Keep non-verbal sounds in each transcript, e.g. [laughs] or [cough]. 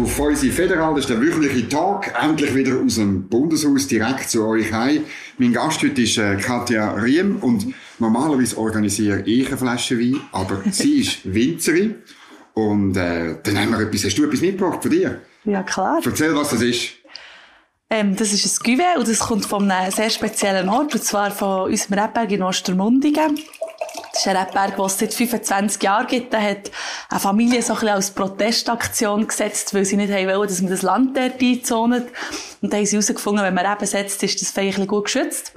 auf unsere Federal, das ist der wöchentliche Tag, endlich wieder aus dem Bundeshaus direkt zu euch heim. Mein Gast heute ist äh, Katja Riem und normalerweise organisiere ich eine Flasche Wein, aber [laughs] sie ist Winzerin und äh, dann haben wir etwas, hast du etwas mitgebracht von dir? Ja, klar. Erzähl, was das ist. Ähm, das ist ein Cuvée und das kommt von einem sehr speziellen Ort, und zwar von unserem Rebberg in Ostermundigen. Das ist ein Rebberg, den es seit 25 Jahren gibt. Da hat eine Familie so ein bisschen als Protestaktion gesetzt, weil sie nicht wollen, dass man das Land dort einzont. Und da haben sie herausgefunden, wenn man Reben setzt, ist das ein gut geschützt.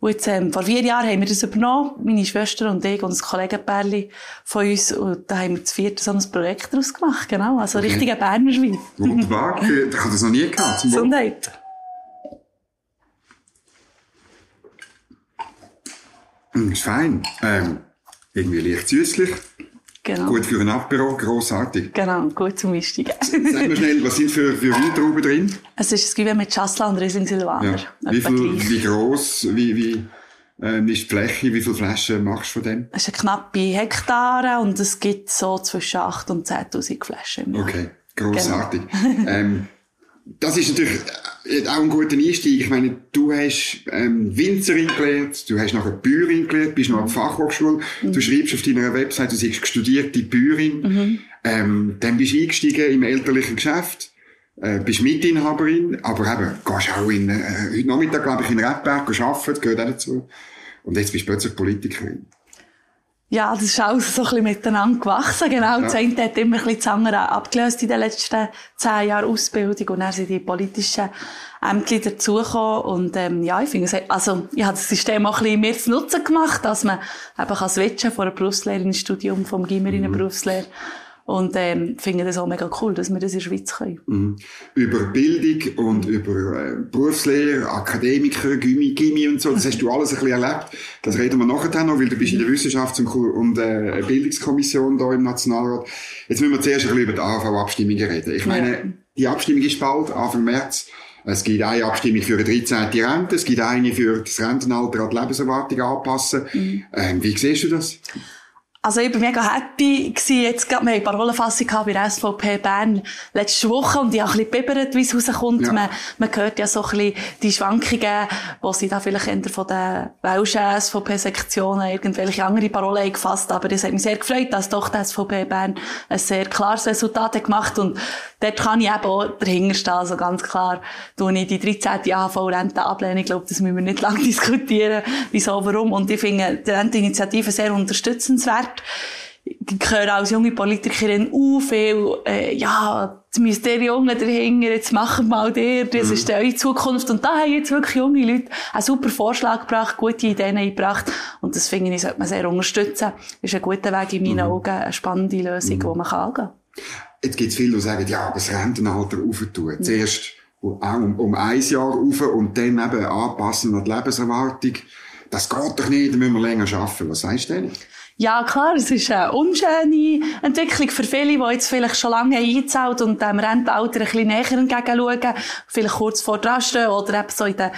Und jetzt, ähm, vor vier Jahren haben wir das übernommen, meine Schwester und ich und ein Kollegenpärchen von uns. Und da haben wir das vierte so ein Projekt daraus gemacht, genau. Also okay. richtiger Berner Schwein. Wunderbar. ich habe das noch nie gehabt. Gesundheit. Mm, ist fein. Ähm, irgendwie leicht süßlich. Genau. Gut für ein Apero, grossartig. Genau, gut zum Einsteigen. Sag mal schnell, was sind für, für Weintrauben drin? Es ist ein Gewehr mit Chasselas und Riesling Silvaner. Ja. Wie, viel, wie gross, wie, wie äh, ist die Fläche, wie viele Flaschen machst du von dem? Es ist eine knappe Hektare und es gibt so zwischen 8.000 und 10.000 Flaschen im Jahr. Okay, grossartig. Genau. ähm, das ist natürlich auch ein guter Einstieg. Ich meine, du hast ähm, Winzerin gelernt, du hast nachher Bäuerin gelernt, bist noch an der Fachhochschule, mhm. du schreibst auf deiner Website, du siehst studierte Bäuerin, mhm. ähm, dann bist du eingestiegen im elterlichen Geschäft, äh, bist Mitinhaberin, aber eben, gehst auch in, äh, heute Nachmittag, glaube ich, in Redberg arbeiten, gehört auch dazu. Und jetzt bist du plötzlich Politikerin. Ja, das ist alles so ein bisschen miteinander gewachsen. Genau. Ja. Das eine hat immer ein bisschen das andere abgelöst in den letzten zehn Jahren Ausbildung. Und dann sind die politischen Ämter dazugekommen. Und, ähm, ja, ich finde es, also, ich habe das System auch ein bisschen mehr zu Nutzen gemacht, dass man eben kann switchen von einer Berufslehre ins Studium vom Gimmer in eine mhm. Berufslehre. Und ähm, finde das auch mega cool, dass wir das in der Schweiz können. Mhm. Über Bildung und über äh, Berufslehre, Akademiker, Gymi, Gymi und so, das hast du alles ein bisschen erlebt. Das reden wir nachher noch, weil du bist in der Wissenschafts- und, äh, Bildungskommission da im Nationalrat. Jetzt müssen wir zuerst ein bisschen über die AV-Abstimmungen reden. Ich meine, ja. die Abstimmung ist bald, Anfang März. Es gibt eine Abstimmung für eine 13. Rente, es gibt eine für das Rentenalter an die Lebenserwartung anpassen. Mhm. Ähm, wie siehst du das? Also ich war mega happy gewesen. Jetzt gerade, wir haben Parolenfassung gehabt bei der SVP Bern letzte Woche und ich habe ein bisschen bibbert, wie es rauskommt. Ja. Man, man hört ja so ein bisschen die Schwankungen, wo sie da vielleicht eher von den welschen SVP-Sektionen irgendwelche andere Parolen gefasst aber das hat mich sehr gefreut, dass doch die SVP Bern ein sehr klares Resultat hat gemacht und dort kann ich eben auch dahinter stehen. Also ganz klar, tue ich die 13. AHV-Rente ablehnen. Ich glaube, das müssen wir nicht [laughs] lange diskutieren, wieso, warum. Und ich finde die Renteninitiative sehr unterstützenswert. Ich höre als junge Politikerin auch viel, äh, ja, jetzt müsst ihr Jungen dahinter, jetzt machen wir mal dir, das mhm. ist eure Zukunft. Und da haben jetzt wirklich junge Leute einen super Vorschlag gebracht, gute Ideen eingebracht. Und das finde ich, sollte man sehr unterstützen. Das ist ein guter Weg in meinen mhm. Augen, eine spannende Lösung, mhm. die man angehen kann. Jetzt gibt es viele, die sagen, ja, aber das Rentenalter aufentun. Mhm. Zuerst um, um ein Jahr auf und dann eben anpassen an die Lebenserwartung. Das geht doch nicht, dann müssen wir länger arbeiten. Was sagst du denn? Ja, klar, es ist eine unschöne Entwicklung für viele, die jetzt vielleicht schon lange eingezahlt und dem Rentenalter ein bisschen näher entgegenschauen, vielleicht kurz vor dran stehen oder eben so in den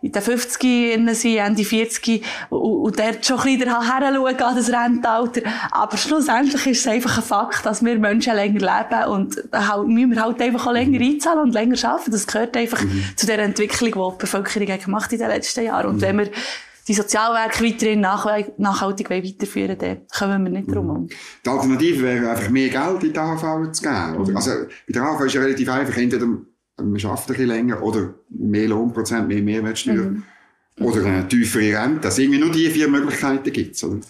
in den 50 sind, Ende 40 und, dort schon ein bisschen heranschauen an das Rentenalter. Aber schlussendlich ist es einfach ein Fakt, dass wir Menschen länger leben und halt, müssen wir halt einfach auch länger einzahlen und länger arbeiten. Das gehört einfach mhm. zu der Entwicklung, die die Bevölkerung gemacht hat in den letzten Jahren. Und mhm. wenn wir die Sozialwerke weiterhin nachhaltig weiterführen dann kommen wir nicht drum herum. Die Alternative wäre einfach mehr Geld in die AHV zu geben. Oder? Mhm. Also, bei der AHV ist ja relativ einfach, entweder man schafft ein bisschen länger oder mehr Lohnprozent, mehr Mehrwertsteuer mhm. oder eine tiefere Rente. Dass irgendwie nur die vier Möglichkeiten gibt oder?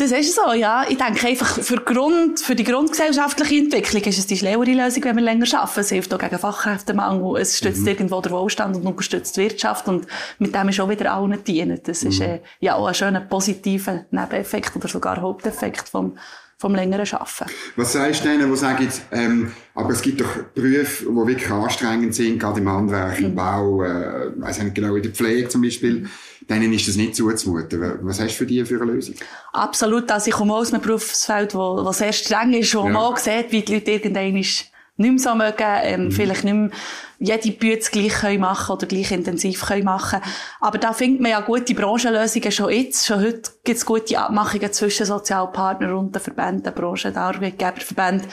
Das ist so, ja. Ich denke einfach, für, Grund, für die grundgesellschaftliche Entwicklung ist es die schlauere Lösung, wenn wir länger arbeiten. Es hilft auch gegen Fachkräftemangel, es stützt mhm. irgendwo den Wohlstand und unterstützt die Wirtschaft und mit dem ist auch wieder allen dienen. Das mhm. ist äh, ja auch ein schöner positiver Nebeneffekt oder sogar Haupteffekt vom, vom längeren Arbeiten. Was sagst du denen, die sagen, ähm, aber es gibt doch Berufe, die wirklich anstrengend sind, gerade im Handwerk, im mhm. Bau, äh, weiß nicht genau, in der Pflege zum Beispiel, denen ist das nicht zuzumuten. Was hast du für die für eine Lösung? Absolut, also ich komme aus einem Berufsfeld, wo, wo sehr streng ist, wo ja. man auch sieht, wie die Leute irgendwann nicht mehr so mögen, ähm, mhm. vielleicht nicht mehr jede Bütze gleich können machen oder gleich intensiv können machen. Aber da findet man ja gute Branchenlösungen schon jetzt. Schon heute gibt es gute Abmachungen zwischen Sozialpartnern und den Verbänden, Branchen, den Arbeitgeberverbänden.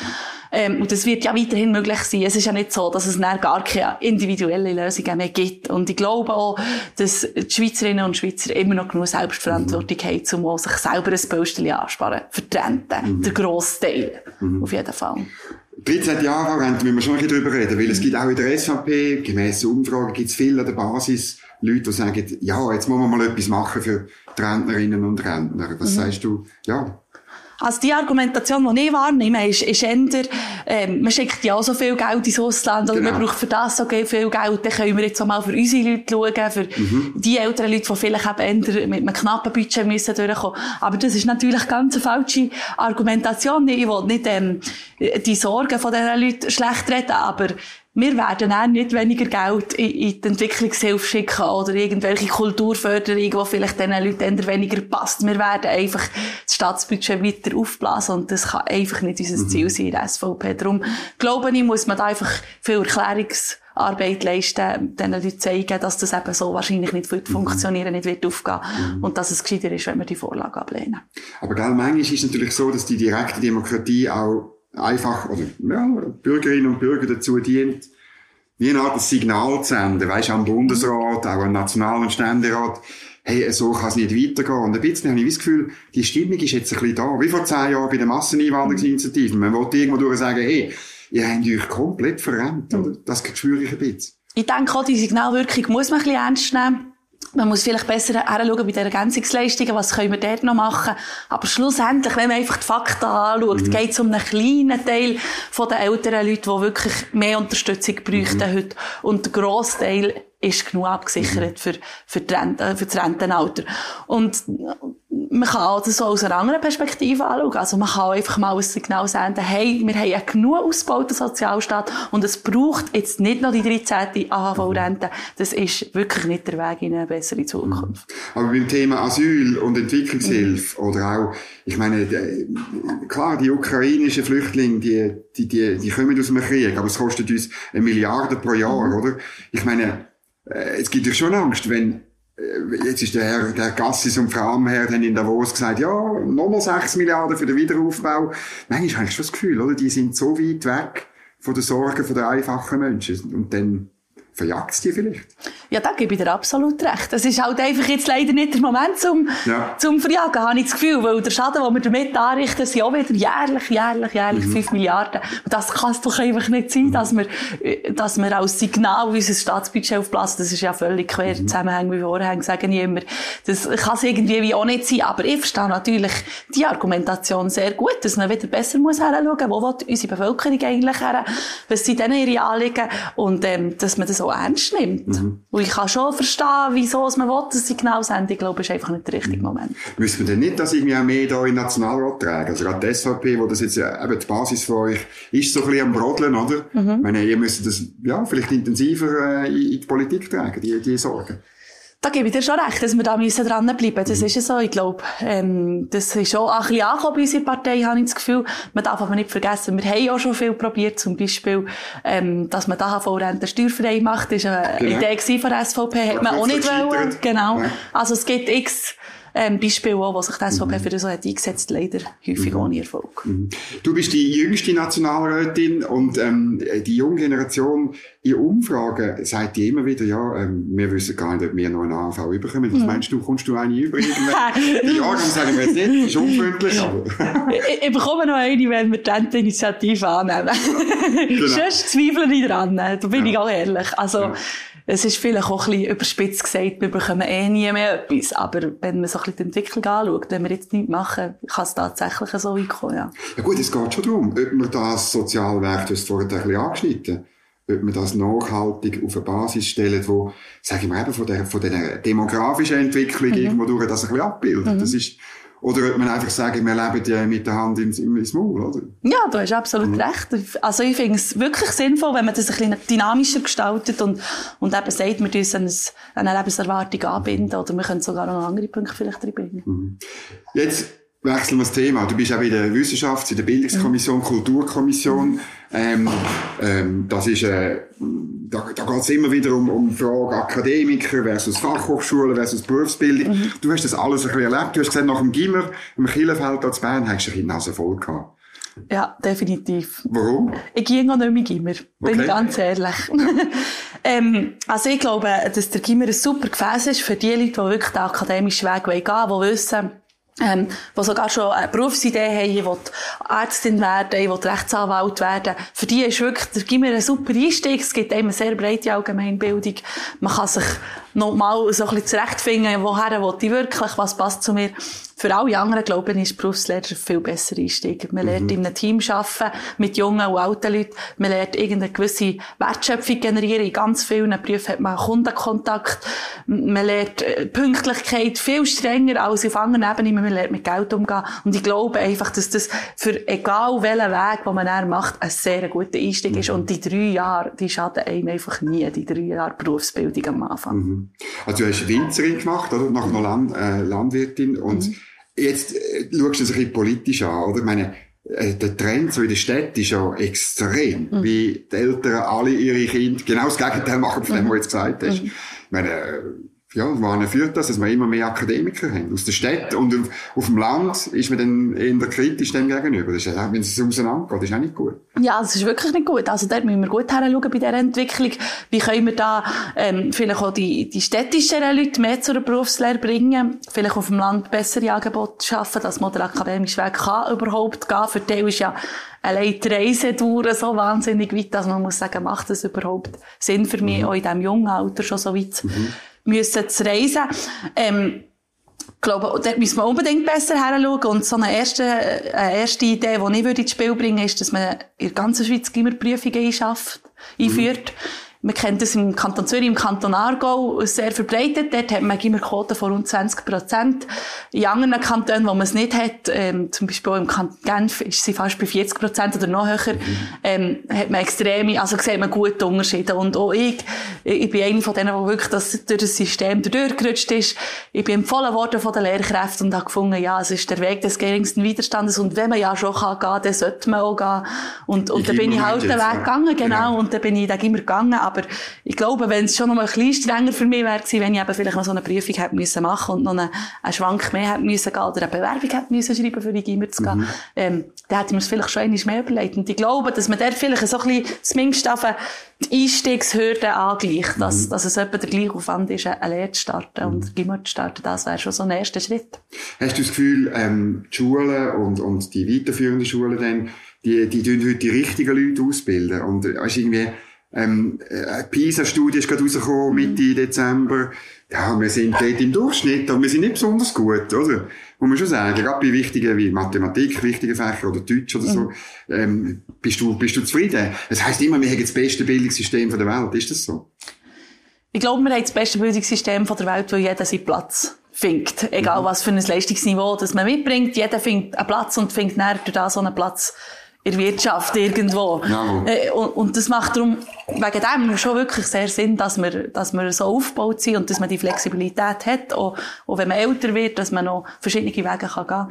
Ähm, und das wird ja weiterhin möglich sein. Es ist ja nicht so, dass es gar keine individuelle Lösungen mehr gibt. Und ich glaube auch, dass die Schweizerinnen und Schweizer immer noch genug Selbstverantwortung mhm. haben, um sich selber ein Böstchen ansparen. Rente. Mhm. Der grosse Teil. Mhm. Auf jeden Fall. 13 Jahre Rente müssen wir schon ein bisschen drüber reden, weil es gibt auch in der SVP, gemäss Umfragen, gibt es viele an der Basis Leute, die sagen, ja, jetzt muss man mal etwas machen für die Rentnerinnen und Rentner. Was mhm. sagst du? Ja. Also die Argumentation, die ich wahrnehme, ist, ist eher, ähm, man schickt ja auch so viel Geld ins Ausland oder genau. man braucht für das so viel Geld, dann können wir jetzt auch mal für unsere Leute schauen, für mhm. die älteren Leute, die vielleicht eben eher mit einem knappen Budget müssen durchkommen. Aber das ist natürlich ganz eine falsche Argumentation. Ich will nicht ähm, die Sorgen von diesen Leuten schlecht reden, aber wir werden auch nicht weniger Geld in, in die Entwicklungshilfe schicken oder irgendwelche Kulturförderung, die vielleicht diesen Leuten weniger passt. Wir werden einfach das Staatsbudget weiter aufblasen und das kann einfach nicht unser mhm. Ziel sein in der SVP. Darum glaube ich, muss man da einfach viel Erklärungsarbeit leisten, den Leuten zeigen, dass das eben so wahrscheinlich nicht wird mhm. funktionieren, nicht wird aufgehen mhm. und dass es gescheiter ist, wenn wir die Vorlage ablehnen. Aber gell, manchmal ist es natürlich so, dass die direkte Demokratie auch einfach, oder, ja, Bürgerinnen und Bürger dazu dient, wie eine Art Signal zu senden, weisst, am Bundesrat, auch am Nationalen Ständerat, hey, so kann es nicht weitergehen. Und ein bisschen habe ich das Gefühl, die Stimmung ist jetzt ein bisschen da. Wie vor zehn Jahren bei den Masseneinwanderungsinitiativen. Man wollte irgendwo durch sagen, hey, ihr habt euch komplett verrennt, oder? Das spüre ich ein bisschen. Ich denke auch, die Signalwirkung muss man ein bisschen ernst nehmen. Man muss vielleicht besser hinschauen bei den Ergänzungsleistungen, was können wir dort noch machen. Aber schlussendlich, wenn man einfach die Fakten anschaut, mhm. geht es um einen kleinen Teil der älteren Leute, die wirklich mehr Unterstützung bräuchten mhm. heute. Und der grosse Teil ist genug abgesichert mhm. für, für, die Rente, für das Rentenalter. Und man kann auch das so aus einer anderen Perspektive anschauen. Also man kann einfach mal ein Signal senden, hey, wir haben einen genug ausgebauten Sozialstaat und es braucht jetzt nicht noch die 13. AHV-Rente. Das ist wirklich nicht der Weg in eine bessere Zukunft. Mhm. Aber beim Thema Asyl und Entwicklungshilfe mhm. oder auch, ich meine, klar, die ukrainischen Flüchtlinge, die, die, die, die kommen aus dem Krieg, aber es kostet uns eine Milliarde pro Jahr, mhm. oder? Ich meine, äh, es gibt ja schon Angst, wenn jetzt ist der Herr, der Gassis und Frau Amherr dann in Davos gesagt, ja, nochmal 6 Milliarden für den Wiederaufbau. Manchmal habe ich schon das Gefühl, oder? Die sind so weit weg von den Sorgen der einfachen Menschen. Und dann verjagt es die vielleicht. Ja, da gebe ich dir absolut recht. Es ist halt einfach jetzt leider nicht der Moment zum, ja. zum Verjagen, habe ich das Gefühl. Weil der Schaden, den wir damit anrichten, sind auch wieder jährlich, jährlich, jährlich mhm. 5 Milliarden. Und das kann es doch einfach nicht sein, dass wir, dass wir als Signal unser Staatsbudget aufblasen. Das ist ja völlig quer mhm. Zusammenhang wie vorher, sagen ich immer. Das kann es irgendwie wie auch nicht sein. Aber ich verstehe natürlich die Argumentation sehr gut, dass man wieder besser muss hinschauen, wo will unsere Bevölkerung eigentlich her, was sind denn ihre Anliegen und ähm, dass man das auch ernst nimmt. Mhm. Und ich kann schon verstehen, wieso man will, das Signal senden. Ich glaube, es ist einfach nicht der richtige Moment. Müssen wir denn nicht das irgendwie auch mehr da in den Nationalrat tragen? Also gerade die SVP, wo das jetzt ja eben die Basis für euch ist, so ein bisschen am Brodeln, oder? Mhm. Ich meine, ihr müsst das, ja, vielleicht intensiver äh, in die Politik tragen, die, die Sorgen. Da gebe ich dir schon recht, dass wir da müssen dranbleiben Das mhm. ist ja so. Ich glaube, ähm, das ist schon ein bisschen angekommen bei unserer Partei, habe ich das Gefühl. Man darf aber nicht vergessen, wir haben auch schon viel probiert. Zum Beispiel, ähm, dass man die AHV-Rente steuerfrei macht. Das war eine genau. Idee von der SVP. Hat man auch nicht wollen. Genau. Ja. Also es gibt x ähm, Beispiele auch, wo sich die SVP mhm. für so hat eingesetzt, leider häufig mhm. ohne Erfolg. Mhm. Du bist die jüngste Nationalrätin und ähm, die junge Generation in Umfragen sagt die immer wieder, ja, ähm, wir wissen gar nicht, ob wir noch einen AV überkommen. Was mhm. meinst du, kommst du eine über irgendwann? ja, dann sagen wir jetzt nicht, das ist unfreundlich, ich, ich bekomme noch eine, wenn wir die Initiative annehmen. genau. [laughs] Sonst zweifle ich dran, da bin ja. ich auch ehrlich. Also, ja es ist vielleicht auch ein bisschen überspitzt gesagt, wir bekommen eh nie mehr etwas. Aber wenn man so ein bisschen die Entwicklung anschaut, wenn wir jetzt nichts machen, kann es tatsächlich so weit kommen, ja. Ja gut, es geht schon darum, ob man das Sozialwerk, du hast vorhin ein bisschen angeschnitten, ob man das nachhaltig auf eine Basis stellt, wo, sage ich mal, eben von der, von der demografischen Entwicklung mhm. irgendwo durch das ein bisschen abbildet. Mhm. Das ist, oder ob man einfach sagen, wir leben ja mit der Hand ins, ins Maul, oder? Ja, du hast absolut mhm. recht. Also ich finde es wirklich sinnvoll, wenn man das ein bisschen dynamischer gestaltet und, und eben sagt, wir müssen eine Lebenserwartung anbinden oder wir können sogar noch andere Punkte vielleicht reinbringen. Mhm. Jetzt wechseln wir das Thema. Du bist auch in der Wissenschaft, in der Bildungskommission, mhm. Kulturkommission. Ähm, ähm, das ist, äh, da, da geht es immer wieder um, um Frage Akademiker versus Fachhochschule versus Berufsbildung. Mhm. Du hast das alles ein bisschen erlebt. Du hast gesagt, nach dem Gimmer, im Kielefeld als Bern, hast du ein Nase voll gehabt. Ja, definitiv. Warum? Ich gehe noch nicht mehr Gimmer, bin Okay. ich ganz ehrlich. [laughs] ähm, also ich glaube, dass der Gimmer ein super Gefäß ist für die Leute, die wirklich den akademischen Weg gehen wollen, die wissen, ähm, die sogar schon eine Berufsidee haben, ich will Ärztin werden, ich will Rechtsanwalt werden. Für die ist wirklich der Gimmer ein super Einstieg. Es gibt einem eine sehr breite Allgemeinbildung. Man kann sich noch mal so ein bisschen zurechtfinden, woher will ich wirklich, was passt zu mir. Für alle anderen, glaube ich, ist Berufslehrer ein viel besser Einstieg. Man lernt in einem Team arbeiten, mit jungen und alten Leuten. Man lernt irgendeine gewisse Wertschöpfung generieren. In ganz vielen Berufen hat man Kundenkontakt. Man lernt äh, Pünktlichkeit viel strenger als auf anderen Ebenen. Man lernt mit Geld umgehen. Und ich glaube einfach, dass das für egal welchen Weg, den man dann macht, ein sehr guter Einstieg ist. Und die drei Jahre, die schaden einem einfach nie. Die drei Jahre Berufsbildung am Anfang. Also du hast Winzerin gemacht, oder? Nachher noch Land, äh, Landwirtin. Und jetzt äh, schaust du es ein bisschen politisch an, oder? Ich meine, äh, der Trend so in der Stadt ist ja extrem, wie die Eltern alle ihre Kinder genau das Gegenteil machen von dem, was du jetzt gesagt hast. Ich meine, äh, ja, wohin führt das, dass wir immer mehr Akademiker haben aus der Stadt und auf, auf dem Land ist man dann eher kritisch dem gegenüber. Das ist, ja- wenn es auseinandergeht, ist auch nicht gut. Ja, das ist wirklich nicht gut. Also dort müssen wir gut hinschauen bei dieser Entwicklung. Wie können wir da ähm, vielleicht auch die, die städtischeren Leute mehr zur Berufslehre bringen? Vielleicht auf dem Land bessere Angebote schaffen, dass man den akademischen Weg kann überhaupt gehen. Für die ist ja allein die Reisedauer so wahnsinnig weit, dass man muss sagen, macht das überhaupt Sinn für mich, auch in diesem jungen Alter schon so weit müssen zu reisen. Ähm, ich glaube, dort müssen wir unbedingt besser heranschauen. Und so eine erste, eine erste Idee, die ich würde ins Spiel bringen ist, dass man in der ganzen Schweiz Gimmerprüfungen einschafft, einführt. Man kennt das im Kanton Zürich, im Kanton Aargau sehr verbreitet. Dort hat man Gimmerquoten von rund 20 Prozent. In anderen Kantonen, wo man es nicht hat, ähm, zum Beispiel auch im Kanton Genf, ist sie fast bei 40 Prozent oder noch höher, ähm, hat man extreme, also sieht man gute Unterschiede. Und auch ich, ich bin eine von denen, die wirklich das, durch das System durchgerutscht ist. Ich bin empfohlen worden von den Lehrkräften und habe gefunden, ja, es ist der Weg des geringsten Widerstandes. Und wenn man ja schon kann gehen, dann sollte man auch gehen. Und, und dann bin ich immer halt den Weg ja. gegangen, genau. Genau. Und dann bin ich da immer gegangen. Aber ich glaube, wenn es schon noch mal ein bisschen strenger für mich wäre gewesen, wenn ich eben vielleicht noch so eine Prüfung hätte müssen machen und noch einen, einen Schwank mehr hätte müssen gehen oder eine Bewerbung hätte müssen schreiben, für die Gimmer zu gehen, ähm, dann hätte ich mir es vielleicht schon einmal mehr überlegt. Und ich glaube, dass man dort vielleicht so ein bisschen zumindest auf die Einstiegshürde angleicht, dass, dass es etwa der gleiche Aufwand ist, eine Lehre zu starten und Gimmer zu starten. Das wäre schon so ein erster Schritt. Hast du das Gefühl, ähm, die Schulen und, und die weiterführenden Schulen dann, die, die tun heute die richtigen Leute ausbilden? Und, äh, weißt, irgendwie, ähm, äh, eine PISA-Studie ist gerade rausgekommen, Mitte Dezember. Ja, wir sind [laughs] dort im Durchschnitt, aber wir sind nicht besonders gut, oder? Muss man schon sagen. Gerade bei wichtigen wie Mathematik, wichtigen Fächern oder Deutsch oder so, ähm, bist du, bist du zufrieden? Das heisst immer, wir haben das beste Bildungssystem der Welt. Ist das so? Ich glaube, wir haben das beste Bildungssystem der Welt, wo jeder seinen Platz findet. Egal was für ein Leistungsniveau das man mitbringt. Jeder findet einen Platz und findet näher durch das so einen Platz in der Wirtschaft irgendwo. Jawohl. Äh, und, und das macht darum wegen dem schon wirklich sehr Sinn, dass wir, dass wir so aufgebaut sind und dass man die Flexibilität hat, auch, auch wenn man älter wird, dass man noch verschiedene Wege kann gehen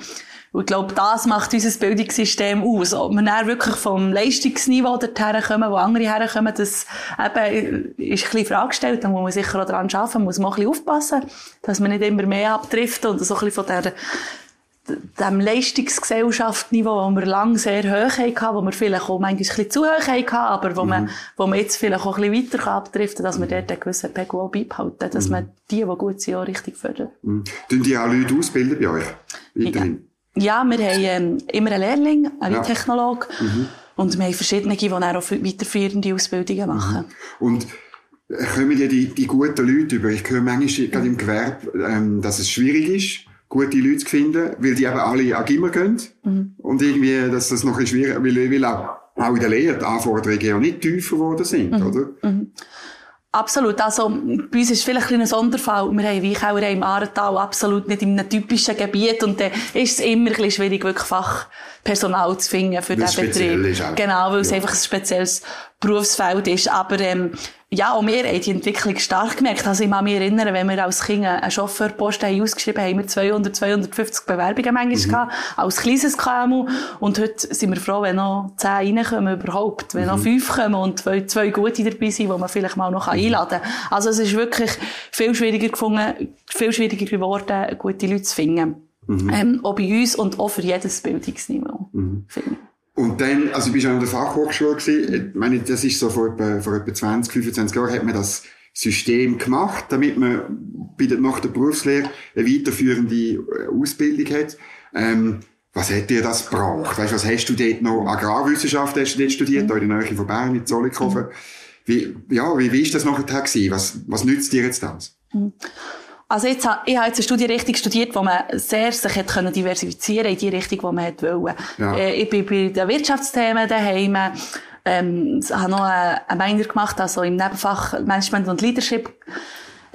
Und ich glaube, das macht unser Bildungssystem aus. Ob wir dann wirklich vom Leistungsniveau dorthin kommen, wo andere herkommen, das eben ist ein bisschen in Frage gestellt. Da muss man sicher auch daran arbeiten, muss man auch ein bisschen aufpassen, dass man nicht immer mehr abtrifft und so ein bisschen von der dem Leistungsgesellschaftsniveau, das wir lang sehr hoch hatten, wo wir vielleicht auch manchmal ein bisschen zu hoch hatten, aber wo, man, wo man jetzt vielleicht auch ein bisschen weiter abdriften kann, dass wir dort einen gewissen Pegel auch beibehalten, dass man die, die gut sind, auch richtig fördert. Mhm. Tun die auch Leute ausbilden bei euch? Weiterhin? Ja, wir haben ähm, immer einen Lehrling, einen Ja. Technolog und wir haben verschiedene, die dann auch weiterführende Ausbildungen machen. Und äh, kommen ja die, die guten Leute über? Ich höre manchmal gerade im Gewerbe, ähm, dass es schwierig ist, gute Leute zu finden, weil die eben alle an Gimmer gehen. Und irgendwie, dass das noch ein bisschen schwierig, weil, weil auch, auch in der Lehre die Anforderungen ja nicht tiefer geworden sind, oder? Absolut. Also, bei uns ist vielleicht ein, ein Sonderfall. Wir haben Weichauer im Aartal absolut nicht in einem typischen Gebiet und dann ist es immer ein bisschen schwierig, wirklich Fachpersonal zu finden für diesen es Betrieb. ist auch. Genau, weil es Ja. einfach ein spezielles Berufsfeld ist. Aber, ähm, ja, auch wir haben die Entwicklung stark gemerkt. Also, ich kann mich erinnern, wenn wir als Kind einen Chauffeurposten haben ausgeschrieben haben, haben wir 200, 250 Bewerbungen manchmal Mhm. gehabt, als kleines KMU. Und heute sind wir froh, wenn noch 10 reinkommen überhaupt. Wenn Mhm. noch 5 kommen und zwei, zwei gute dabei sind, die man vielleicht mal noch einladen kann. Also, es ist wirklich viel schwieriger gefunden, viel schwieriger geworden, gute Leute zu finden. Mhm. Ähm, auch bei uns und auch für jedes Bildungsniveau. Finde ich. Und dann, also ich bin schon an der Fachhochschule gewesen. Ich meine, das ist so vor etwa, vor etwa 20, 25 Jahren hat man das System gemacht, damit man bei der, nach der Berufslehre eine weiterführende äh, Ausbildung hat. Ähm, was hat dir das gebracht? Weißt, was hast du dort noch? Agrarwissenschaft hast du dort studiert, mhm. da in der Nähe von Bern, in Zollikofen. Wie, ja, wie, wie ist das nachher gewesen? Was, was nützt dir jetzt das? Mhm. Also jetzt, ich habe jetzt eine Studienrichtung studiert, wo man sehr sich hat können diversifizieren in die Richtung, die man hat wollen. Ja. Äh, ich bin bei den Wirtschaftsthemen daheim, ähm, habe noch einen Minor gemacht, also im Nebenfach Management und Leadership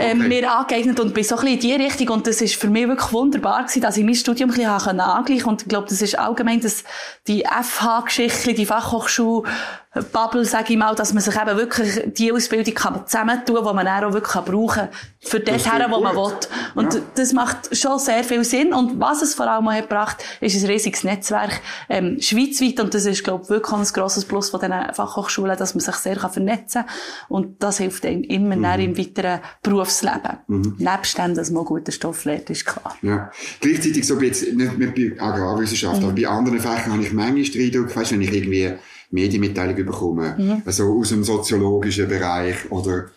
ähm, okay. mir angeeignet und bin so ein bisschen in die Richtung und das ist für mich wirklich wunderbar gewesen, dass ich mein Studium ein bisschen angleichen und ich glaube, das ist allgemein dass die FH-Geschichte, die Fachhochschule Bubble, sage ich mal, dass man sich eben wirklich die Ausbildung kann zusammentun kann, die man auch wirklich brauchen kann, für das, das her, wo man will. Und ja. das macht schon sehr viel Sinn. Und was es vor allem hat gebracht, ist ein riesiges Netzwerk, ähm, schweizweit. Und das ist, glaube ich, wirklich ein grosses Plus von diesen Fachhochschulen, dass man sich sehr kann vernetzen kann. Und das hilft einem immer mhm. im weiteren Berufsleben. Mhm. Nebst dem, dass man guten Stoff lernt, ist klar. Ja. Gleichzeitig so jetzt, nicht, nicht bei Agrarwissenschaft, mhm. aber bei anderen Fächern habe ich manchmal den Eindruck, weißt, wenn ich irgendwie Medienmitteilung bekommen, mhm. also aus dem soziologischen Bereich oder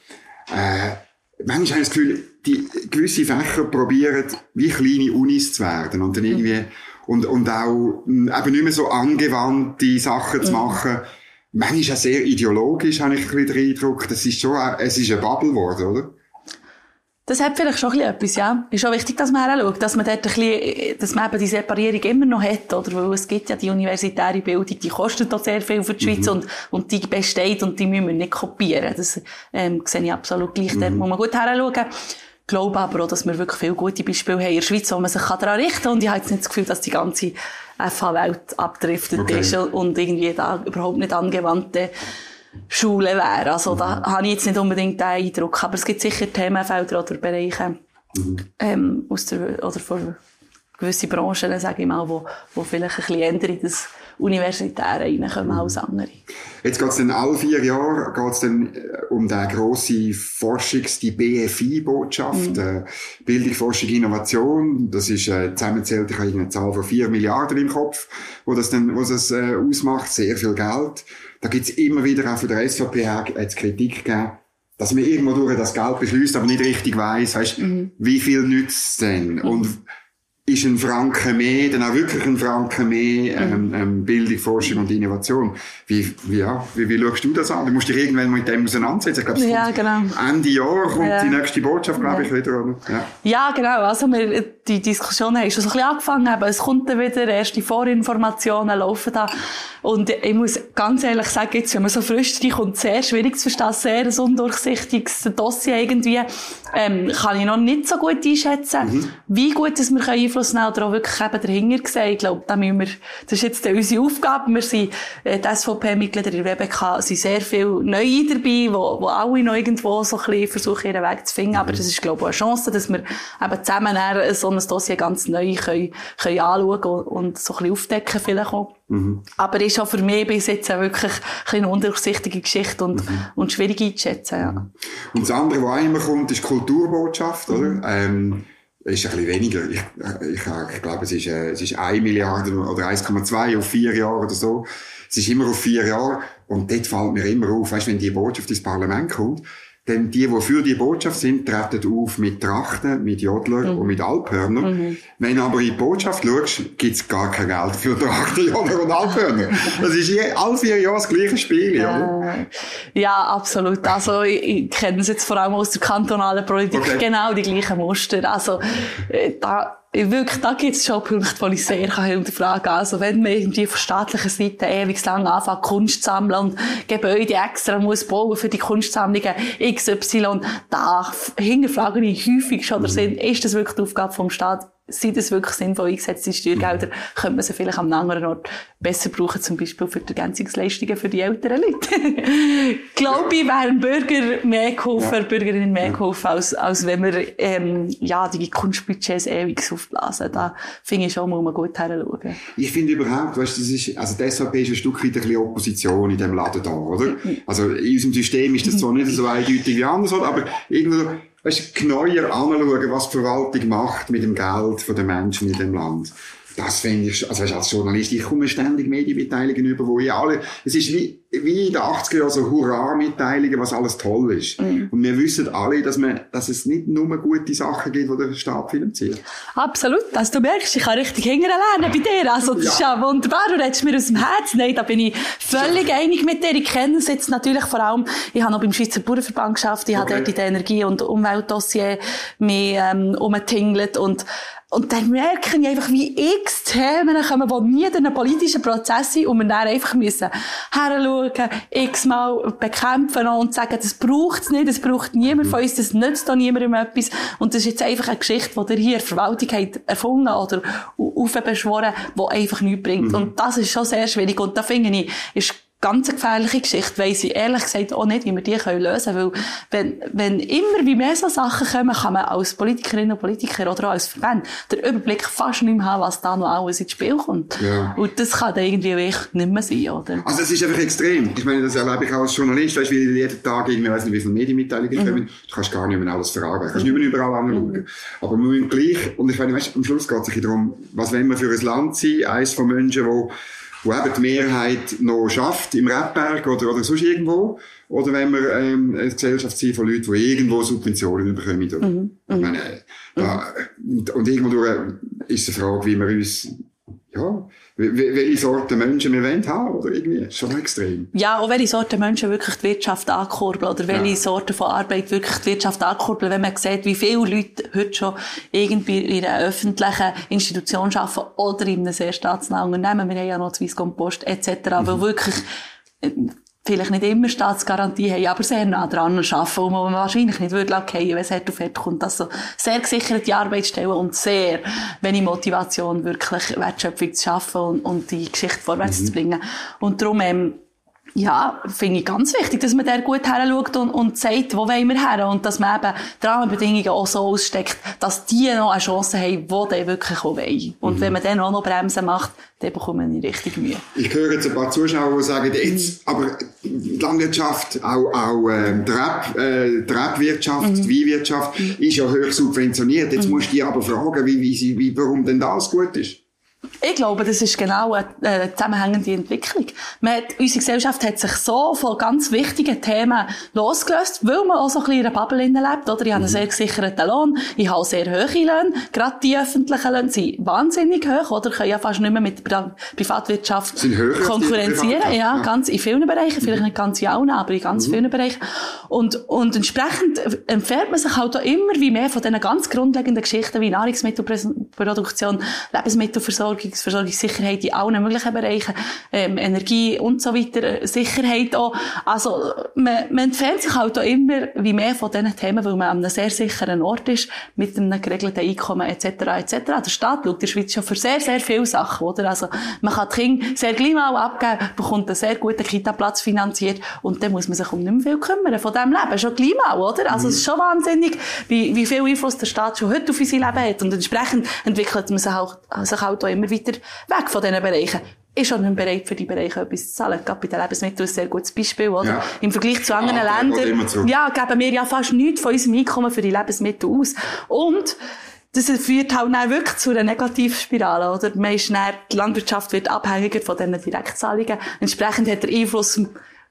äh, manchmal habe ich das Gefühl, die gewisse Fächer probieren, wie kleine Unis zu werden und dann mhm. irgendwie mhm. und, und auch eben nicht mehr so angewandte Sachen mhm. zu machen. Manchmal ist auch sehr ideologisch, habe ich ein bisschen den Eindruck. Das ist schon, es ist eine Bubble geworden, oder? Das hat vielleicht schon ein bisschen etwas, ja. Ist auch wichtig, dass man schaut, dass man dort ein bisschen, dass man eben die Separierung immer noch hat, oder? Weil es gibt ja die universitäre Bildung, die kostet auch sehr viel für die Schweiz mhm. und, und die besteht und die müssen wir nicht kopieren. Das, ähm, sehe ich absolut gleich. Mhm. Dort muss man gut hinschauen. Ich glaube aber auch, dass wir wirklich viele gute Beispiele haben in der Schweiz, wo man sich daran richten kann. Und ich habe jetzt nicht das Gefühl, dass die ganze FH-Welt abdriftet okay. ist und irgendwie da überhaupt nicht angewandte Schule wäre. Also mhm. da habe ich jetzt nicht unbedingt den Eindruck. Aber es gibt sicher Themenfelder oder Bereiche mhm. ähm, aus der, oder von gewissen Branchen, sage ich mal, wo, wo vielleicht ein bisschen ändern in das Universitäre reinkommen mhm. als andere. Jetzt geht es dann alle vier Jahre geht's dann äh, um die grosse Forschungs-, die BFI-Botschaft, mhm. äh, Bildung, Forschung, Innovation. Das ist äh, zusammenzählt, ich habe eine Zahl von vier Milliarden im Kopf, wo das dann, wo das äh, ausmacht, sehr viel Geld. Da gibt's immer wieder auch von der SVP jetzt Kritik gegeben, dass man irgendwo durch das Geld beschließt, aber nicht richtig weiss, weißt, mhm. wie viel nützt denn? Mhm. Und ist ein Franken mehr, dann auch wirklich ein Franken mehr, ähm, mhm. ähm, Bildung, Forschung und Innovation. Wie, wie, ja, wie, wie schaust du das an? Du musst dich irgendwann mit dem auseinandersetzen. Ich glaube, ja, genau. Ende Jahr kommt ja. die nächste Botschaft, glaube ich, wieder. Oder? Ja. ja, genau. Also, wir, die Diskussion haben schon so ein bisschen angefangen, aber es kommt dann wieder, erste Vorinformationen laufen da. Und ich muss ganz ehrlich sagen, jetzt, wenn man so frisch kommt, sehr schwierig zu verstehen, sehr ein undurchsichtiges Dossier irgendwie, ähm, kann ich noch nicht so gut einschätzen, mhm. wie gut dass wir Einfluss nehmen oder auch wirklich eben dahinter sehen. Ich glaube, da müssen wir, das ist jetzt unsere Aufgabe. Wir sind, äh, die SVP-Mitglieder in WBK sind sehr viel Neue dabei, wo, wo alle noch irgendwo so ein bisschen versuchen, ihren Weg zu finden. Mhm. Aber das ist, glaube ich, auch eine Chance, dass wir eben zusammen so ein Dossier ganz neu können, können anschauen und so ein bisschen aufdecken vielleicht auch. Mhm. Aber ist auch für mich bis jetzt wirklich eine undurchsichtige Geschichte und, mhm. und schwierig einzuschätzen, ja. Und das andere, was auch immer kommt, ist Kulturbotschaft, oder? Mhm. Ähm, ist ein bisschen weniger. Ich, ich, ich glaube, es ist, äh, es ist 1 Milliarde oder 1,2 auf vier Jahre oder so. Es ist immer auf vier Jahre. Und dort fällt mir immer auf, weißt, wenn die Botschaft ins Parlament kommt, denn die, die für die Botschaft sind, treten auf mit Trachten, mit Jodler mhm. und mit Alphörner. Mhm. Wenn aber in die Botschaft schaust, gibt's gar kein Geld für Trachten, [laughs] Jodler und Alphörner. Das ist je, alle vier Jahre das gleiche Spiel, ja. oder? Ja, absolut. Also, ich, ich kenne es jetzt vor allem aus der kantonalen Politik, okay. genau die gleichen Muster. Also, äh, da, wirklich, da gibt es schon Punkte, die ich sehr hinterfragen kann. Also, wenn man irgendwie von staatlicher Seite ewig lang anfängt, Kunst zu sammeln und Gebäude extra muss bauen für die Kunstsammlungen XY, da hinterfrage ich häufig schon, sind, ist das wirklich die Aufgabe vom Staat? Sind es wirklich sinnvoll eingesetzte Steuergelder, könnte man sie vielleicht am anderen Ort besser brauchen, zum Beispiel für die Ergänzungsleistungen für die älteren Leute. [laughs] Glaube ich, wären Bürger mehr geholfen, ja. Bürgerinnen mehr geholfen, als, als wenn wir, ähm, ja, die Kunstbudgets ewig aufblasen. Da finde ich schon, muss man gut hinschauen. Ich finde überhaupt, weißt, das ist, also die SVP ist ein Stück weit ein bisschen Opposition in diesem Laden da, oder? Also in unserem System ist das zwar nicht so eindeutig wie anders, aber irgendwo, weißt, genauer anschauen, was die Verwaltung macht mit dem Geld der Menschen in dem Land. das finde ich, also als Journalist, ich komme ständig Medienmitteilungen über, wo ich alle, es ist wie, wie in den 80er Jahren so Hurra-Mitteilungen, was alles toll ist. Mhm. Und wir wissen alle, dass man, dass es nicht nur gute Sachen gibt, die der Staat finanziert. Absolut. Also du merkst, ich kann richtig lernen bei dir. Also das ja. ist ja wunderbar. Du redest mir aus dem Herzen. Nein, da bin ich völlig ja. einig mit dir. Ich kenne es jetzt natürlich vor allem, ich habe noch beim Schweizer Bauernverband geschafft, ich okay. habe dort in der Energie- und Umweltdossier mich, ähm, umgetingelt und und dann merke ich einfach, wie x Themen kommen, die nie in einem politischen Prozess sind und wir dann einfach müssen heranschauen, x-mal bekämpfen und sagen, das braucht es nicht, das braucht niemand von uns, das nützt auch niemandem etwas. Und das ist jetzt einfach eine Geschichte, die ihr hier Verwaltung habt erfunden oder aufbeschworen, die einfach nichts bringt. Mhm. Und das ist schon sehr schwierig. Und da finde ich, ist ganz gefährliche Geschichte, weiss ich ehrlich gesagt auch nicht, wie wir die lösen können, weil wenn, wenn immer wie mehr so Sachen kommen, kann man als Politikerin und Politiker oder auch als Verband den Überblick fast nicht mehr haben, was da noch alles ins Spiel kommt. Ja. Und das kann dann irgendwie nicht mehr sein, oder? Also es ist einfach extrem. Ich meine, das erlebe ich auch als Journalist, weißt, wie jeden Tag irgendwie, weiss nicht, wie viele Medienmitteilungen mhm. kommen, du kannst gar nicht mehr alles fragen, du kannst nicht mehr überall anschauen. Mhm. Aber wir müssen gleich, und ich meine, weißt, am Schluss geht es darum, was wollen wir für ein Land sein, eins von Menschen, die wo eben die Mehrheit noch schafft, im Rebberg oder, oder sonst irgendwo. Oder wenn wir ähm, eine Gesellschaft sind von Leuten, die irgendwo Subventionen bekommen. Oder? Mhm. Ich meine, mhm. da, und, irgendwo ist es eine Frage, wie wir uns ja, welche Sorte Menschen wir wollen haben, oder irgendwie. Schon extrem. Ja, auch welche Sorte Menschen wirklich die Wirtschaft ankurbeln, oder welche ja. Sorte von Arbeit wirklich die Wirtschaft ankurbeln, wenn man sieht, wie viele Leute heute schon irgendwie in einer öffentlichen Institution arbeiten, oder in einem sehr staatsnahen Unternehmen. Wir haben ja noch Swisscom Post, etc., mhm. weil wirklich, vielleicht nicht immer Staatsgarantie haben, aber sehr nah dran arbeiten, wo man wahrscheinlich nicht würde fallen, wenn es hart auf hart kommt. Also sehr gesicherte Arbeitsstellen und sehr wenig Motivation, wirklich Wertschöpfung zu schaffen und, und die Geschichte vorwärts mhm. zu bringen. Und darum, ähm, ja, finde ich ganz wichtig, dass man da gut her schaut und, und sagt, wo wollen wir her? Und dass man eben die Rahmenbedingungen auch so aussteckt, dass die noch eine Chance haben, wo die wirklich auch wollen. Und mhm. wenn man dann auch noch Bremsen macht, dann bekommt man nicht richtig Mühe. Ich höre jetzt ein paar Zuschauer, die sagen, jetzt, mhm. aber die Landwirtschaft, auch, auch ähm, die, Rap, äh, die Rebwirtschaft, mhm. die Weinwirtschaft, mhm. ist ja hoch subventioniert. Jetzt mhm. musst du dich aber fragen, wie, wie, wie, warum denn das gut ist. Ich glaube, das ist genau eine, eine zusammenhängende Entwicklung. Man hat, unsere Gesellschaft hat sich so von ganz wichtigen Themen losgelöst, weil man auch so ein bisschen in einer Bubble lebt, oder? Ich habe einen mhm. sehr gesicherten Lohn, ich habe sehr hohe Löhne, gerade die öffentlichen Löhne sind wahnsinnig hoch, oder? Können ja fast nicht mehr mit der Privatwirtschaft konkurrenzieren. Ja, ganz in vielen Bereichen, vielleicht nicht ganz in allen, aber in ganz mhm. vielen Bereichen. Und, und entsprechend entfernt man sich halt auch immer wie mehr von diesen ganz grundlegenden Geschichten wie Nahrungsmittelproduktion, Lebensmittelversorgung, Versorgungs Versorgungssicherheit in allen möglichen Bereichen, ähm, Energie und so weiter, äh, Sicherheit auch. Also, man, man entfernt sich halt auch immer wie mehr von diesen Themen, weil man an einem sehr sicheren Ort ist, mit einem geregelten Einkommen etc. etc. Der Staat schaut in der Schweiz schon für sehr, sehr viele Sachen, oder? Also, man kann die Kinder sehr gleich mal abgeben, bekommt einen sehr guten Kita-Platz finanziert und dann muss man sich um nicht mehr viel kümmern von diesem Leben, schon gleich mal, oder? Also, es ist schon wahnsinnig, wie, wie viel Einfluss der Staat schon heute auf unser Leben hat und entsprechend entwickelt man sich auch, sich halt auch immer weiter weg von diesen Bereichen ist auch nicht bereit, für die Bereiche etwas zu zahlen. Gerade bei den Lebensmitteln ist ein sehr gutes Beispiel, oder? Ja. Im Vergleich zu anderen ah, Ländern, ja, geben wir ja fast nichts von unserem Einkommen für die Lebensmittel aus. Und, das führt halt dann wirklich zu einer Negativspirale, oder? Man ist dann, die Landwirtschaft wird abhängiger von diesen Direktzahlungen. Entsprechend hat der Einfluss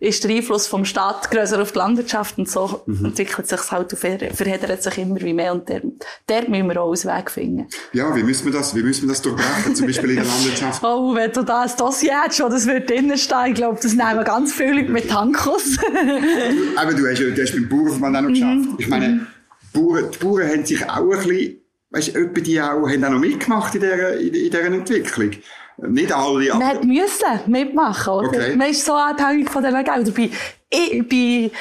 ist der Einfluss vom Staat größer auf die Landwirtschaft und so mhm. entwickelt sich halt und verheddert sich immer wie mehr und der, der müssen wir auch einen Weg finden. Ja, wie müssen wir das, wie müssen wir das durchbrechen, zum Beispiel in der Landwirtschaft? [laughs] Oh, wenn du das Dossier hättest, schon, das wird drinnen stehen, ich glaube, das nehmen ganz viele Leute mit Tankos. [laughs] Aber du hast ja, du hast beim Bauernverband auch noch geschafft. Mhm. Ich meine, Bauern, die Bauern haben sich auch ein bisschen, weißt du, die auch, haben auch noch mitgemacht in dieser, in dieser Entwicklung. Nicht alle. Man musste mitmachen, oder? Okay. Man ist so abhängig von diesen Geldern. Bei, bei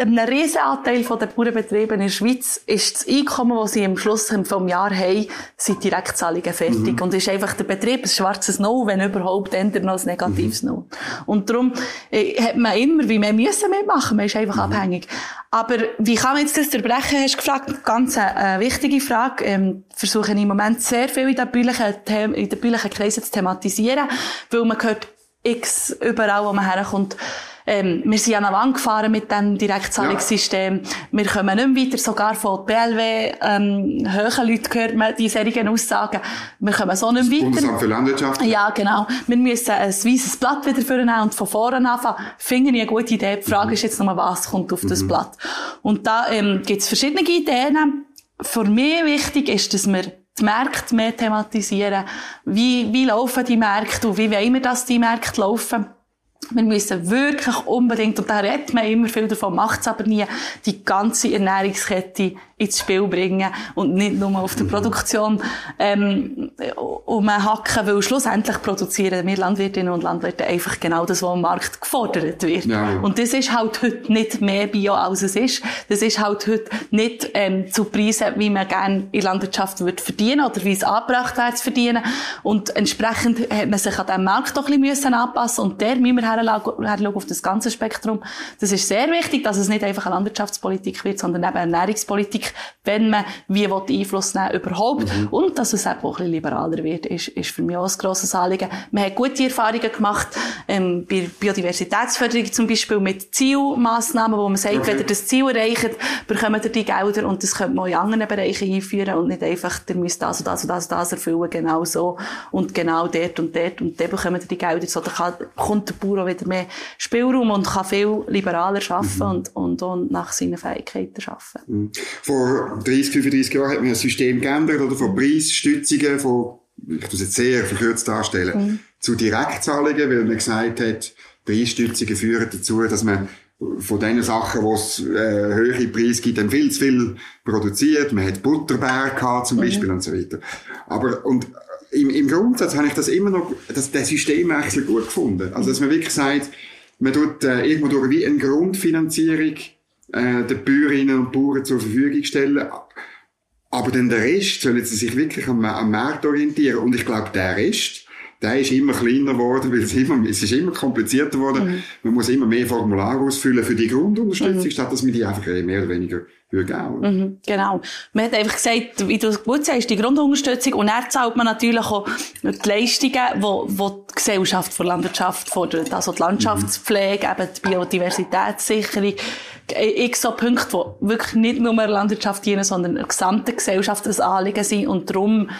einem riesen Anteil der Bauernbetriebe in der Schweiz ist das Einkommen, das sie am Schluss vom Jahr haben, sind Direktzahlungen fertig. Mhm. Und ist einfach der Betrieb ein schwarzes No, wenn überhaupt, ändert noch ein negatives mhm. No. Und darum äh, hat man immer, wie man müssen mitmachen, man ist einfach mhm. abhängig. Aber wie kann man jetzt das durchbrechen, hast du gefragt. Ganz eine äh, wichtige Frage. Ähm, versuchen im Moment sehr viel in den bäuerlichen, in den bäuerlichen Kreisen zu thematisieren, weil man hört x überall, wo man herkommt, ähm, wir sind an der Wand gefahren mit dem Direktzahlungssystem. Ja. Wir kommen nicht mehr weiter, sogar von BLW, ähm, höheren Leuten hört man die solchen Aussagen. Wir kommen so nicht weiter. Bundesamt für Landwirtschaft. Ja, genau. Wir müssen ein weißes Blatt wieder vornehmen und von vorne anfangen. Finde ich eine gute Idee. Die Frage mhm. ist jetzt nur, was kommt auf mhm. das Blatt. Und da ähm, gibt es verschiedene Ideen. Für mich wichtig ist, dass wir die Märkte mehr thematisieren. Wie, wie laufen die Märkte und wie wollen wir, dass die Märkte laufen? Wir müssen wirklich unbedingt, und da redet man immer viel davon, macht es aber nie, die ganze Ernährungskette ins Spiel bringen und nicht nur auf der Produktion ähm, umhacken, weil schlussendlich produzieren wir Landwirtinnen und Landwirte einfach genau das, was am Markt gefordert wird. Ja. Und das ist halt heute nicht mehr Bio, als es ist. Das ist halt heute nicht ähm, zu Preisen, wie man gerne in Landwirtschaft würde verdienen oder wie es angebracht wäre zu verdienen. Und entsprechend hat man sich an diesem Markt doch ein bisschen anpassen und der müssen wir herschauen auf das ganze Spektrum. Das ist sehr wichtig, dass es nicht einfach eine Landwirtschaftspolitik wird, sondern eben eine Ernährungspolitik wenn man wie Einfluss nehmen überhaupt. Mhm. Und dass es auch ein bisschen liberaler wird, ist, ist für mich auch ein grosses Anliegen. Man hat gute Erfahrungen gemacht, ähm, bei Biodiversitätsförderung zum Beispiel mit Zielmassnahmen, wo man sagt, okay. wenn ihr das Ziel erreicht, bekommt ihr die Gelder und das könnte man in anderen Bereichen einführen und nicht einfach, ihr müsst das und das und das und das erfüllen, genau so und genau dort und dort und dann bekommt ihr die Gelder. So, kann, bekommt der Bauer auch wieder mehr Spielraum und kann viel liberaler arbeiten mhm. und, und, und nach seinen Fähigkeiten arbeiten. Mhm vor 30, 35 Jahren hat man ein System geändert, oder von Preisstützungen, von, ich muss jetzt sehr verkürzt darstellen, mhm. zu Direktzahlungen, weil man gesagt hat, Preisstützungen führen dazu, dass man von den Sachen, wo es äh, höhere Preise gibt, dann viel zu viel produziert. Man hat Butterbär gehabt, zum mhm. Beispiel, mhm. und so weiter. Aber, und im, im Grundsatz habe ich das immer noch, das, der Systemwechsel gut gefunden. Also, dass man wirklich sagt, man tut äh, irgendwo durch wie eine Grundfinanzierung äh, den Bäuerinnen und Bauern zur Verfügung stellen. Aber dann der Rest sollen sie sich wirklich am, am Markt orientieren. Und ich glaube, der Rest, der ist immer kleiner geworden, [laughs] weil es immer, es ist immer komplizierter geworden. Mhm. Man muss immer mehr Formulare ausfüllen für die Grundunterstützung, mhm. statt dass man die einfach mehr oder weniger Mhm, genau. Man hat einfach gesagt, wie du es gut sagst, die Grundunterstützung. Und dann zahlt man natürlich auch die Leistungen, die, die die Gesellschaft von Landwirtschaft fordert. Also die Landschaftspflege, eben die Biodiversitätssicherung. Ich so Punkte, die wirklich nicht nur der Landwirtschaft dienen, sondern der gesamten Gesellschaft ein Anliegen sind. Und darum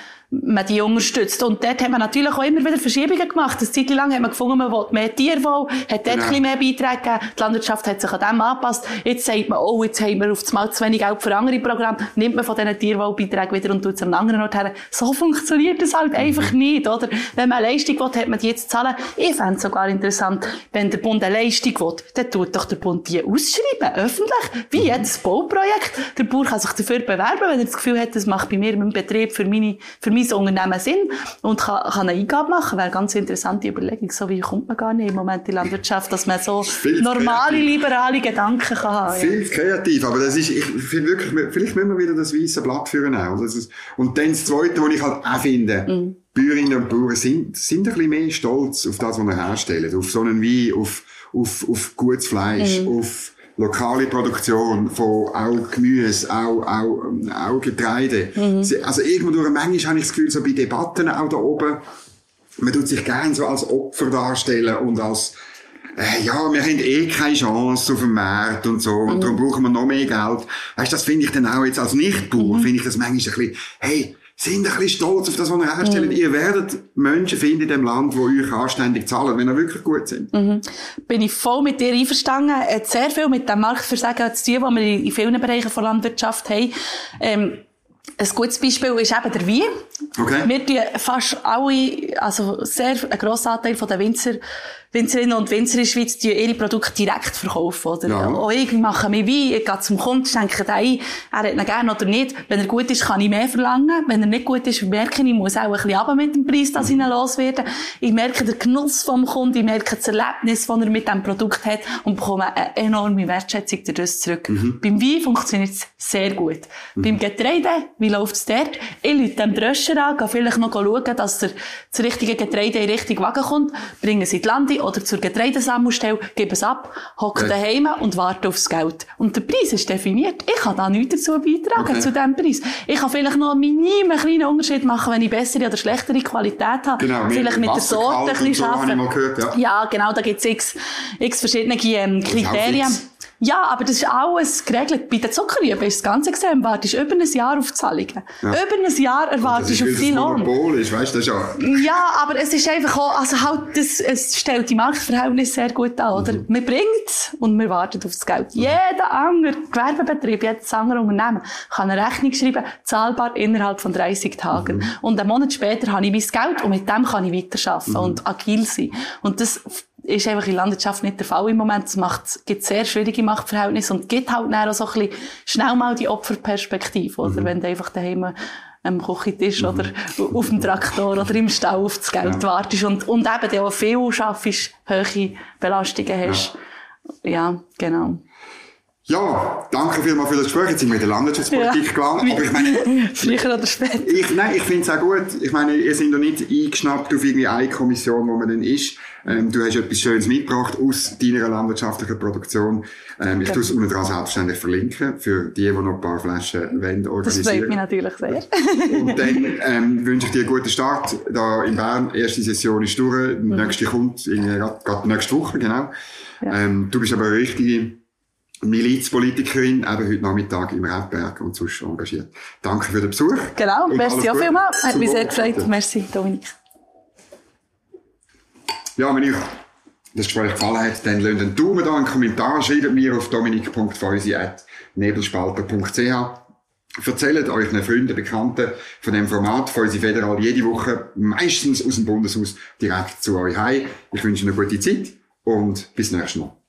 man die unterstützt. Und dort hat man natürlich auch immer wieder Verschiebungen gemacht. Eine Zeit lang hat man gefunden, man will mehr Tierwohl, hat dort genau. ein bisschen mehr Beiträge gegeben. Die Landwirtschaft hat sich an dem angepasst. Jetzt sagt man, oh, jetzt haben wir auf einmal zu wenig Geld für andere Programme, nimmt man von diesen Tierwohlbeiträgen wieder und tut es an einem anderen Ort her. So funktioniert das halt einfach nicht, oder? Wenn man eine Leistung will, hat man die jetzt zahlen. Ich fände es sogar interessant, wenn der Bund eine Leistung will, dann tut doch der Bund die ausschreiben, öffentlich, wie jedes Bauprojekt. Der Bauer kann sich dafür bewerben, wenn er das Gefühl hat, das macht bei mir im Betrieb für meine, für mein Unternehmen Sinn und kann, kann eine Eingabe machen. Wäre eine ganz interessante Überlegung. So wie kommt man gar nicht im Moment in die Landwirtschaft, dass man so normale, kreativ. liberale Gedanken kann haben. Viel ja. kreativ, aber das ist, ich finde wirklich, vielleicht müssen wir wieder das weiße Blatt führen auch. Ist, und dann das Zweite, was ich halt auch finde, mhm. Bäuerinnen und Bauern sind, sind ein bisschen mehr stolz auf das, was sie herstellen. Auf so einen Wein, auf, auf, auf gutes Fleisch, mhm. auf lokale Produktion von auch Gemüse, auch, auch, auch Getreide. Mhm. Also irgendwo durch, manchmal habe ich das Gefühl, so bei Debatten auch da oben, man tut sich gerne so als Opfer darstellen und als, äh, ja, wir haben eh keine Chance auf dem Markt und so, und mhm. darum brauchen wir noch mehr Geld. Weißt, das finde ich dann auch jetzt als Nichtbauer, mhm. finde ich das manchmal ein bisschen, hey, sind ein bisschen stolz auf das, was ihr herstellt. Mhm. Ihr werdet Menschen finden in dem Land, die euch anständig zahlen, wenn ihr wirklich gut sind. Mhm. Bin ich voll mit dir einverstanden. Hat sehr viel mit dem Marktversagen zu tun, was wir in vielen Bereichen von Landwirtschaft haben. Ähm, ein gutes Beispiel ist eben der Wein. Okay. Wir tun fast alle, also sehr, ein grosser Anteil den Winzer, Winzerinnen und Winzer in der Schweiz die ihre Produkte direkt verkaufen, oder? Ja. Auch ich mache mir Wein, ich gehe zum Kunden, schenke den ein, er hat ihn gerne oder nicht. Wenn er gut ist, kann ich mehr verlangen. Wenn er nicht gut ist, merke ich, ich muss auch ein bisschen runter mit dem Preis, dass ich ihn loswerde. Ich merke den Genuss vom Kunden, ich merke das Erlebnis, das er mit dem Produkt hat und bekomme eine enorme Wertschätzung daraus zurück. Mhm. Beim Wein funktioniert es sehr gut. Mhm. Beim Getreide, Wie läuft's dort? Ich lüte dem Dröscher an, gehe vielleicht noch schauen, dass er das richtige Getreide in Richtung Wagen kommt, bringe es in die Lande oder zur Getreidesammelstelle, gebe es ab, hocke daheim und warte aufs Geld. Und der Preis ist definiert. Ich kann da nichts dazu beitragen, Okay. zu diesem Preis. Ich kann vielleicht noch einen minimen kleinen Unterschied machen, wenn ich bessere oder schlechtere Qualität habe. Genau, vielleicht mit der Sorte ein bisschen so arbeiten. ja. Ja, genau, da gibt's x, x verschiedene ähm, Kriterien. Ja, aber das ist alles geregelt. Bei den Zuckerrüben ist das ganz extrem. Wartest über ein Jahr auf die Zahlungen. Über ein Jahr Das erwartest ist, du auf das deinen Lohn. Monopol ist, weißt du, das ist ja... Ja, aber es ist einfach auch, also halt, das, es stellt die Marktverhältnisse sehr gut an, oder? Mhm. Man bringt's und wir warten auf das Geld. Jeder andere Gewerbebetrieb, jedes andere Unternehmen kann eine Rechnung schreiben, zahlbar innerhalb von 30 Tagen. Mhm. Und einen Monat später habe ich mein Geld und mit dem kann ich weiterarbeiten Mhm. und agil sein. Und das ist einfach in Landwirtschaft nicht der Fall im Moment. Es macht, gibt sehr schwierige Machtverhältnisse und gibt halt dann auch so ein bisschen schnell mal die Opferperspektive, oder? Mhm. Wenn du einfach daheim am Küchentisch oder auf dem Traktor oder im Stau auf das Geld wartest und, und eben dann auch viel schaffst, hohe Belastungen hast. Ja, genau. Ja, danke vielmals für das Gespräch. Jetzt sind wir in der Landwirtschaftspolitik gelandet. Aber ich meine, Früher oder später. ich, nein, ich finde es auch gut. Ich meine, ihr seid doch nicht eingeschnappt auf irgendwie eine Kommission, wo man dann ist. Ähm, du hast etwas Schönes mitgebracht aus deiner landwirtschaftlichen Produktion. Ähm, ich tue es unten dran selbstständig verlinken, für die, die noch ein paar Flaschen wollen Das organisieren. freut mich natürlich sehr. Und dann ähm, wünsche ich dir einen guten Start da in Bern. Erste Session ist durch, die nächste kommt irgendwie grad- grad nächste Woche, genau. Ja. Ähm, du bist aber eine richtige Milizpolitikerin, eben heute Nachmittag im Rebberg und sonst engagiert. Danke für den Besuch. Genau, Und merci auch vielmals. Hat mich sehr gefreut. Merci, Dominik. Ja, wenn euch das Gespräch gefallen hat, dann lasst einen Daumen da, einen Kommentar, schreibt mir auf dominik.feusi.nebelspalter.ch Erzählt euren Freunden, Bekannten von dem Format Feusi Federal jede Woche, meistens aus dem Bundeshaus, direkt zu euch heim. Ich wünsche eine gute Zeit und bis nächstes Mal.